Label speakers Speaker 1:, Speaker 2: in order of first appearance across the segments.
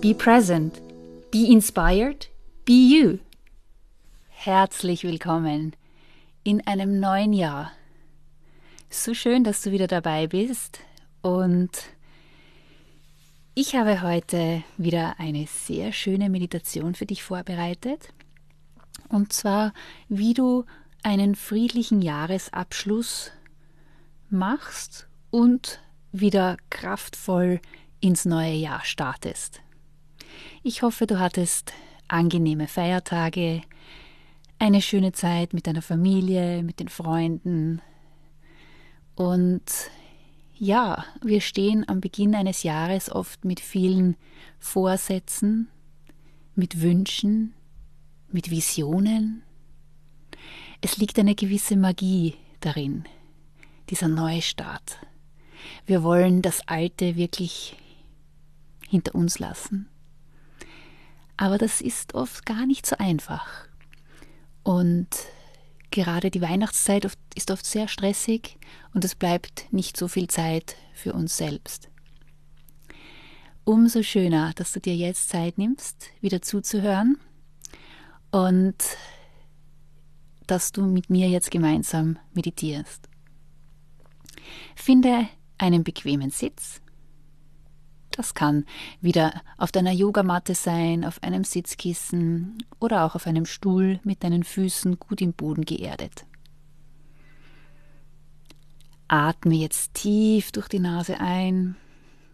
Speaker 1: be present, be inspired, be you. Herzlich willkommen in einem neuen Jahr. So schön, dass du wieder dabei bist und ich habe heute wieder eine sehr schöne Meditation für dich vorbereitet. Und zwar, wie du einen friedlichen Jahresabschluss machst und wieder kraftvoll ins neue Jahr startest. Ich hoffe, du hattest angenehme Feiertage, eine schöne Zeit mit deiner Familie, mit den Freunden und ja, wir stehen am Beginn eines Jahres oft mit vielen Vorsätzen, mit Wünschen, mit Visionen. Es liegt eine gewisse Magie darin, dieser Neustart. Wir wollen das Alte wirklich hinter uns lassen. Aber das ist oft gar nicht so einfach. Und gerade die Weihnachtszeit ist oft sehr stressig und es bleibt nicht so viel Zeit für uns selbst. Umso schöner, dass du dir jetzt Zeit nimmst, wieder zuzuhören und dass du mit mir jetzt gemeinsam meditierst. Finde einen bequemen Sitz, das kann wieder auf deiner Yogamatte sein, auf einem Sitzkissen oder auch auf einem Stuhl mit deinen Füßen gut im Boden geerdet. Atme jetzt tief durch die Nase ein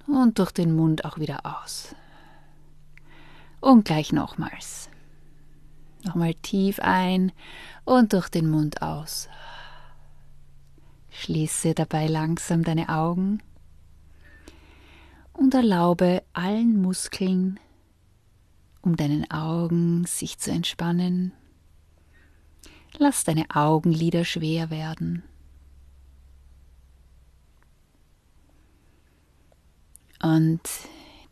Speaker 1: und durch den Mund auch wieder aus. Und gleich nochmals. Nochmal tief ein und durch den Mund aus. Schließe dabei langsam deine Augen und erlaube allen Muskeln um deinen Augen sich zu entspannen. Lass deine Augenlider schwer werden. Und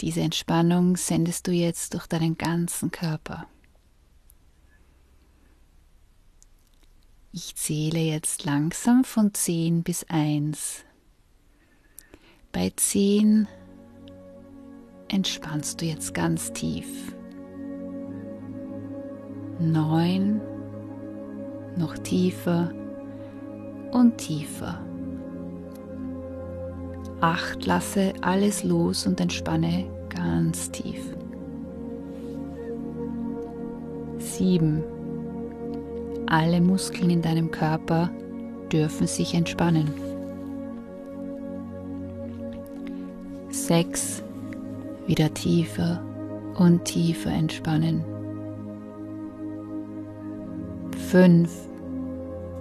Speaker 1: diese Entspannung sendest du jetzt durch deinen ganzen Körper. Ich zähle jetzt langsam von 10 bis 1. Bei 10 entspannst du jetzt ganz tief. Neun, noch tiefer und tiefer. Acht, lasse alles los und entspanne ganz tief. Sieben, alle Muskeln in deinem Körper dürfen sich entspannen. Sechs, wieder tiefer und tiefer entspannen. Fünf.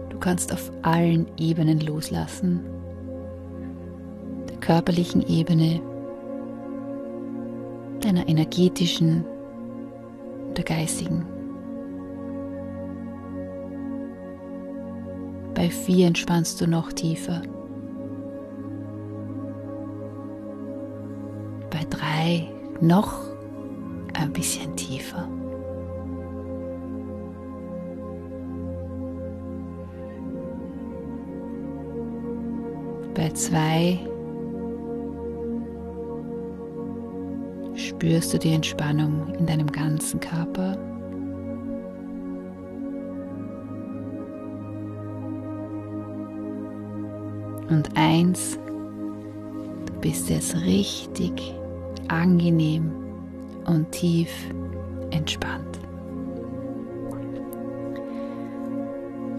Speaker 1: Du kannst auf allen Ebenen loslassen. Der körperlichen Ebene, deiner energetischen, der geistigen. Bei vier entspannst du noch tiefer. Drei noch ein bisschen tiefer. Bei zwei spürst du die Entspannung in deinem ganzen Körper. Und eins, du bist jetzt richtig angenehm und tief entspannt.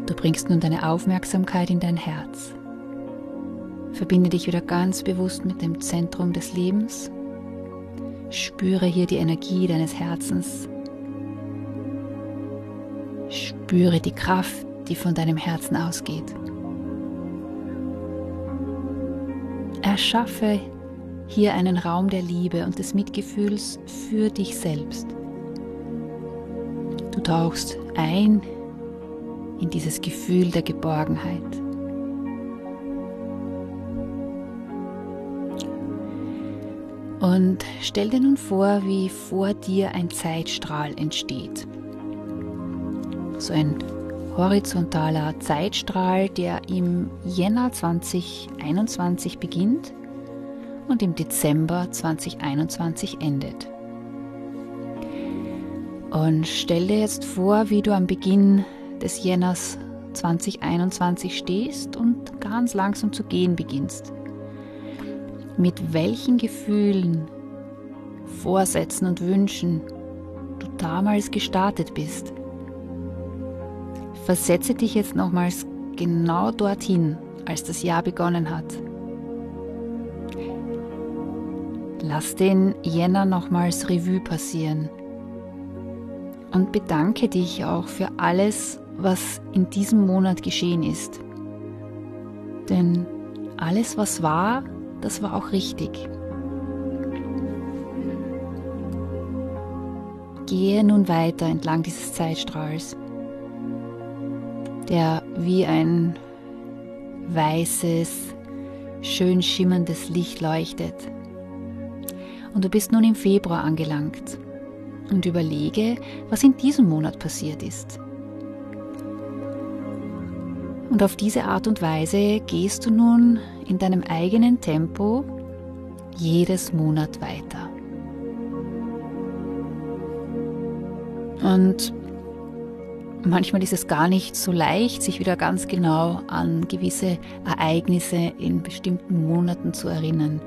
Speaker 1: Du bringst nun deine Aufmerksamkeit in dein Herz. Verbinde dich wieder ganz bewusst mit dem Zentrum des Lebens. Spüre hier die Energie deines Herzens. Spüre die Kraft, die von deinem Herzen ausgeht. Erschaffe hier einen Raum der Liebe und des Mitgefühls für dich selbst. Du tauchst ein in dieses Gefühl der Geborgenheit. Und stell dir nun vor, wie vor dir ein Zeitstrahl entsteht. So ein horizontaler Zeitstrahl, der im Jänner 2021 beginnt und im Dezember 2021 endet. Und stell dir jetzt vor, wie du am Beginn des Jänners 2021 stehst und ganz langsam zu gehen beginnst. Mit welchen Gefühlen, Vorsätzen und Wünschen du damals gestartet bist. Versetze dich jetzt nochmals genau dorthin, als das Jahr begonnen hat. Lass den Jänner nochmals Revue passieren und bedanke dich auch für alles, was in diesem Monat geschehen ist. Denn alles, was war, das war auch richtig. Gehe nun weiter entlang dieses Zeitstrahls, der wie ein weißes, schön schimmerndes Licht leuchtet. Und du bist nun im Februar angelangt und überlege, was in diesem Monat passiert ist. Und auf diese Art und Weise gehst du nun in deinem eigenen Tempo jedes Monat weiter. Und manchmal ist es gar nicht so leicht, sich wieder ganz genau an gewisse Ereignisse in bestimmten Monaten zu erinnern.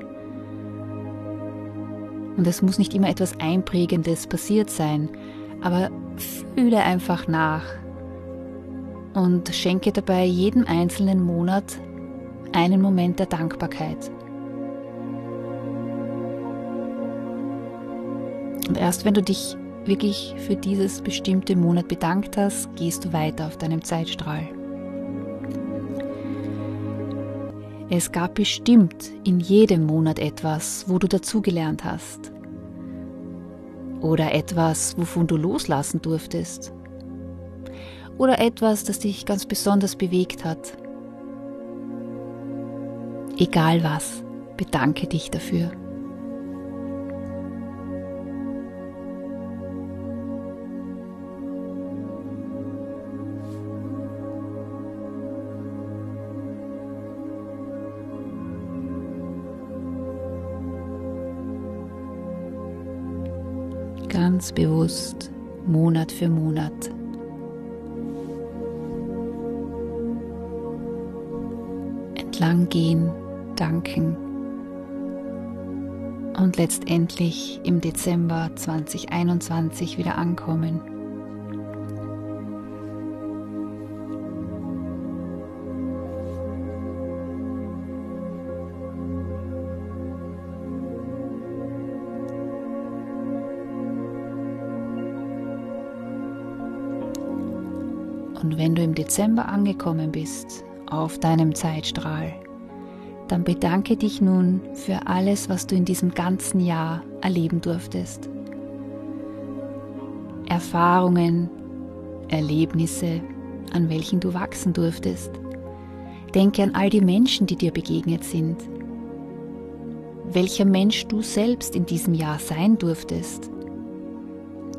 Speaker 1: Und es muss nicht immer etwas Einprägendes passiert sein, aber fühle einfach nach und schenke dabei jedem einzelnen Monat einen Moment der Dankbarkeit. Und erst wenn du dich wirklich für dieses bestimmte Monat bedankt hast, gehst du weiter auf deinem Zeitstrahl. Es gab bestimmt in jedem Monat etwas, wo du dazugelernt hast. Oder etwas, wovon du loslassen durftest. Oder etwas, das dich ganz besonders bewegt hat. Egal was, bedanke dich dafür. Ganz bewusst Monat für Monat. Entlang gehen, danken und letztendlich im Dezember 2021 wieder ankommen. Und wenn du im Dezember angekommen bist, auf deinem Zeitstrahl, dann bedanke dich nun für alles, was du in diesem ganzen Jahr erleben durftest. Erfahrungen, Erlebnisse, an welchen du wachsen durftest. Denke an all die Menschen, die dir begegnet sind. Welcher Mensch du selbst in diesem Jahr sein durftest.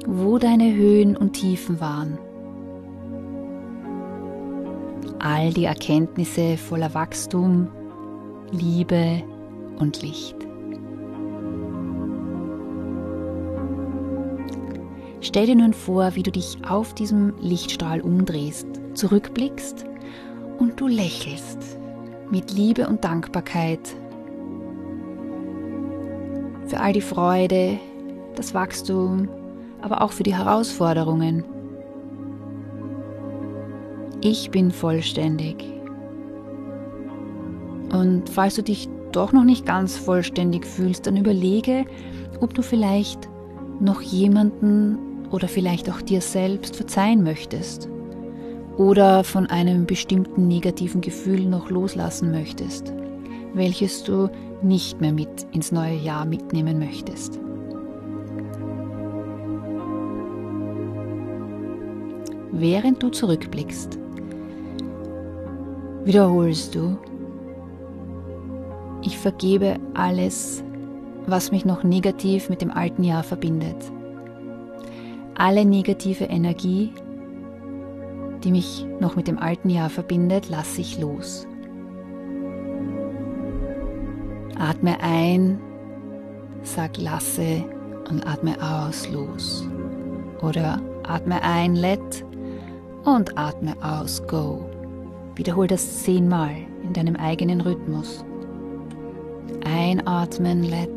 Speaker 1: Wo deine Höhen und Tiefen waren all die Erkenntnisse voller Wachstum, Liebe und Licht. Stell dir nun vor, wie du dich auf diesem Lichtstrahl umdrehst, zurückblickst und du lächelst mit Liebe und Dankbarkeit für all die Freude, das Wachstum, aber auch für die Herausforderungen. Ich bin vollständig. Und falls du dich doch noch nicht ganz vollständig fühlst, dann überlege, ob du vielleicht noch jemanden oder vielleicht auch dir selbst verzeihen möchtest oder von einem bestimmten negativen Gefühl noch loslassen möchtest, welches du nicht mehr mit ins neue Jahr mitnehmen möchtest. Während du zurückblickst, wiederholst du, ich vergebe alles, was mich noch negativ mit dem alten Jahr verbindet. Alle negative Energie, die mich noch mit dem alten Jahr verbindet, lasse ich los. Atme ein, sag lasse und atme aus los. Oder atme ein, let und atme aus, go. Wiederhol das zehnmal in deinem eigenen Rhythmus. Einatmen, let,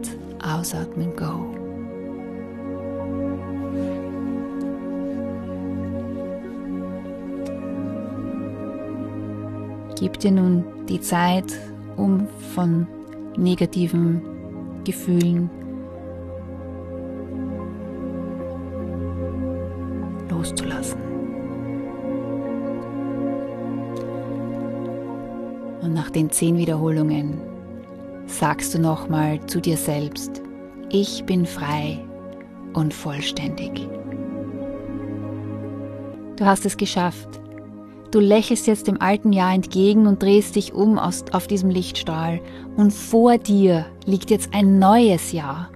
Speaker 1: ausatmen, go. Gib dir nun die Zeit, um von negativen Gefühlen loszulassen. Nach den zehn Wiederholungen sagst du nochmal zu dir selbst, ich bin frei und vollständig. Du hast es geschafft. Du lächelst jetzt dem alten Jahr entgegen und drehst dich um aus, auf diesem Lichtstrahl und vor dir liegt jetzt ein neues Jahr.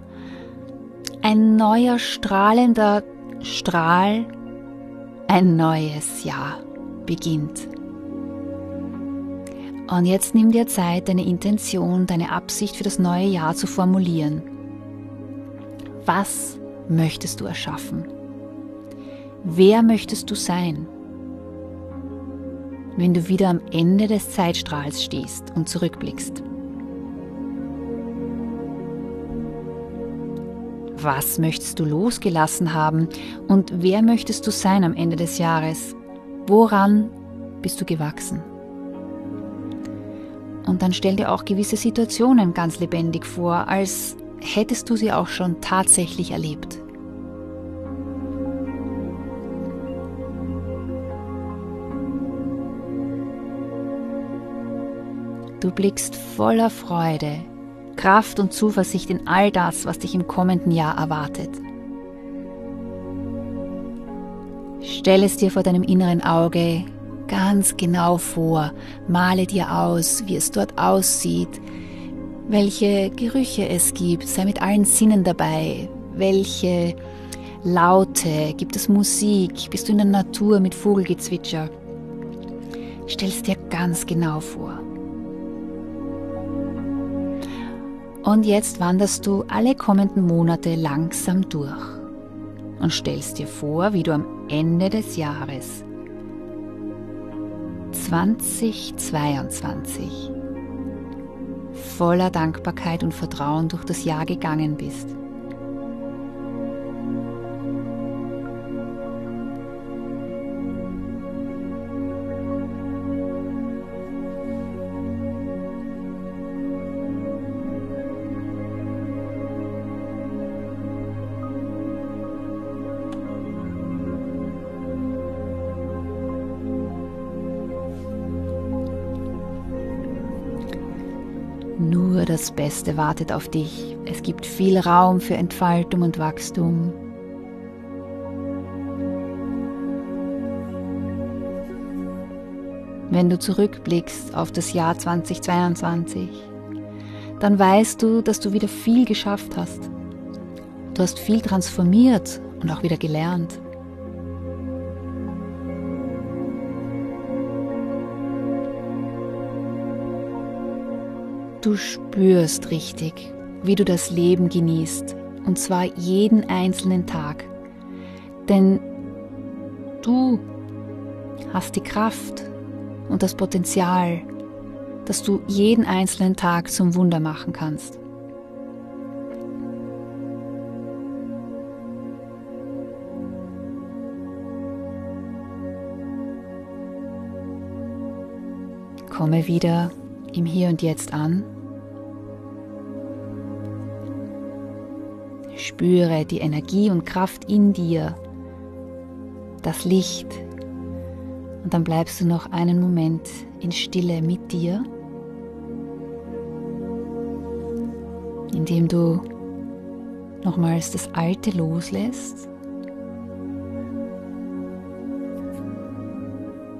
Speaker 1: Ein neuer strahlender Strahl, ein neues Jahr beginnt. Und jetzt nimm dir Zeit, deine Intention, deine Absicht für das neue Jahr zu formulieren. Was möchtest du erschaffen? Wer möchtest du sein? Wenn du wieder am Ende des Zeitstrahls stehst und zurückblickst. Was möchtest du losgelassen haben und wer möchtest du sein am Ende des Jahres? Woran bist du gewachsen? Und dann stell dir auch gewisse Situationen ganz lebendig vor, als hättest du sie auch schon tatsächlich erlebt. Du blickst voller Freude, Kraft und Zuversicht in all das, was dich im kommenden Jahr erwartet. Stell es dir vor deinem inneren Auge ganz genau vor, male dir aus, wie es dort aussieht, welche Gerüche es gibt, sei mit allen Sinnen dabei, welche Laute, gibt es Musik, bist du in der Natur mit Vogelgezwitscher. Stell es dir ganz genau vor. Und jetzt wanderst du alle kommenden Monate langsam durch und stellst dir vor, wie du am Ende des Jahres 2022 voller Dankbarkeit und Vertrauen durch das Jahr gegangen bist. Nur das Beste wartet auf dich. Es gibt viel Raum für Entfaltung und Wachstum. Wenn du zurückblickst auf das Jahr 2022, dann weißt du, dass du wieder viel geschafft hast. Du hast viel transformiert und auch wieder gelernt. Du spürst richtig, wie du das Leben genießt, und zwar jeden einzelnen Tag. Denn du hast die Kraft und das Potenzial, dass du jeden einzelnen Tag zum Wunder machen kannst. Komme wieder im Hier und Jetzt an Spüre die Energie und Kraft in dir, das Licht. Und dann bleibst du noch einen Moment in Stille mit dir, indem du nochmals das Alte loslässt.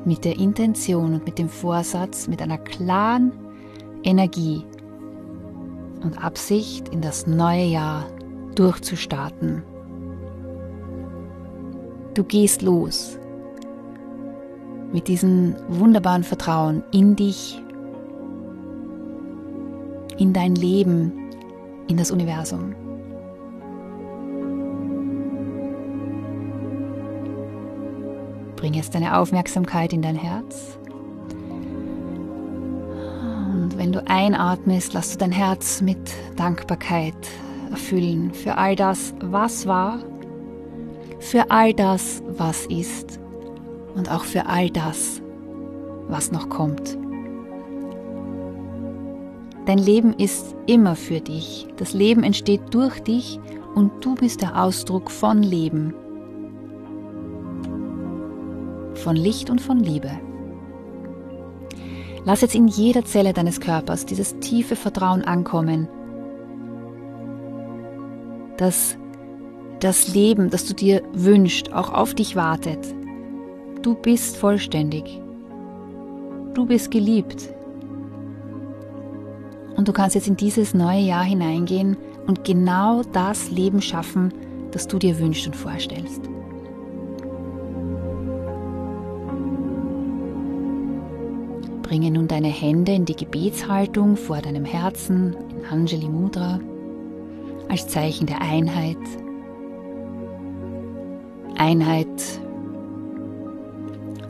Speaker 1: Mit der Intention und mit dem Vorsatz, mit einer klaren Energie und Absicht in das neue Jahr durchzustarten. Du gehst los mit diesem wunderbaren Vertrauen in dich, in dein Leben, in das Universum. Bring jetzt deine Aufmerksamkeit in dein Herz. Und wenn du einatmest, lass du dein Herz mit Dankbarkeit erfüllen für all das, was war, für all das, was ist und auch für all das, was noch kommt. Dein Leben ist immer für dich. Das Leben entsteht durch dich und du bist der Ausdruck von Leben, von Licht und von Liebe. Lass jetzt in jeder Zelle deines Körpers dieses tiefe Vertrauen ankommen, dass das Leben, das du dir wünschst, auch auf dich wartet. Du bist vollständig. Du bist geliebt. Und du kannst jetzt in dieses neue Jahr hineingehen und genau das Leben schaffen, das du dir wünschst und vorstellst. Bringe nun deine Hände in die Gebetshaltung vor deinem Herzen in Anjali Mudra als Zeichen der Einheit. Einheit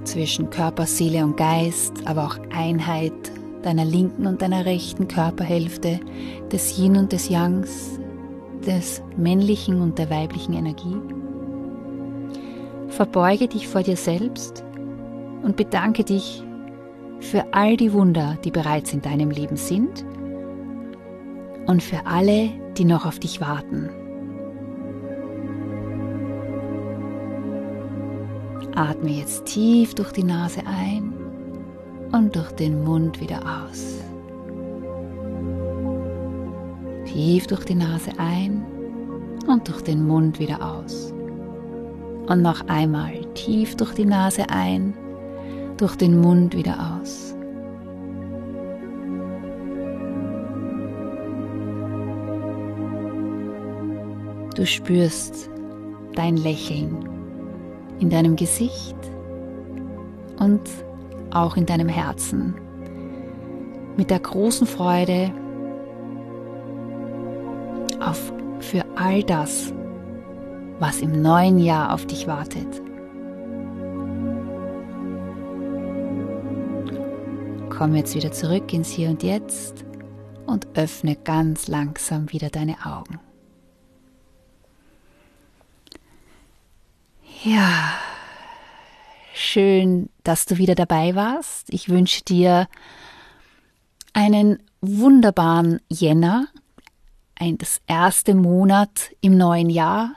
Speaker 1: zwischen Körper, Seele und Geist, aber auch Einheit deiner linken und deiner rechten Körperhälfte, des Yin und des Yangs, des männlichen und der weiblichen Energie. Verbeuge dich vor dir selbst und bedanke dich für all die Wunder, die bereits in deinem Leben sind und für alle, die noch auf dich warten. Atme jetzt tief durch die Nase ein und durch den Mund wieder aus. Tief durch die Nase ein und durch den Mund wieder aus. Und noch einmal tief durch die Nase ein, durch den Mund wieder aus. Du spürst dein Lächeln in deinem Gesicht und auch in deinem Herzen. Mit der großen Freude auf für all das, was im neuen Jahr auf dich wartet. Komm jetzt wieder zurück ins Hier und Jetzt und öffne ganz langsam wieder deine Augen. Ja, schön, dass du wieder dabei warst. Ich wünsche dir einen wunderbaren Jänner, ein, das erste Monat im neuen Jahr.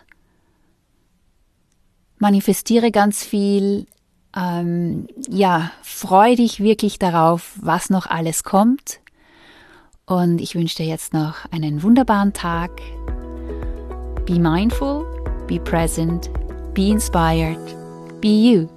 Speaker 1: Manifestiere ganz viel. Ähm, ja, freu dich wirklich darauf, was noch alles kommt. Und ich wünsche dir jetzt noch einen wunderbaren Tag. Be mindful, be present, be inspired, be you.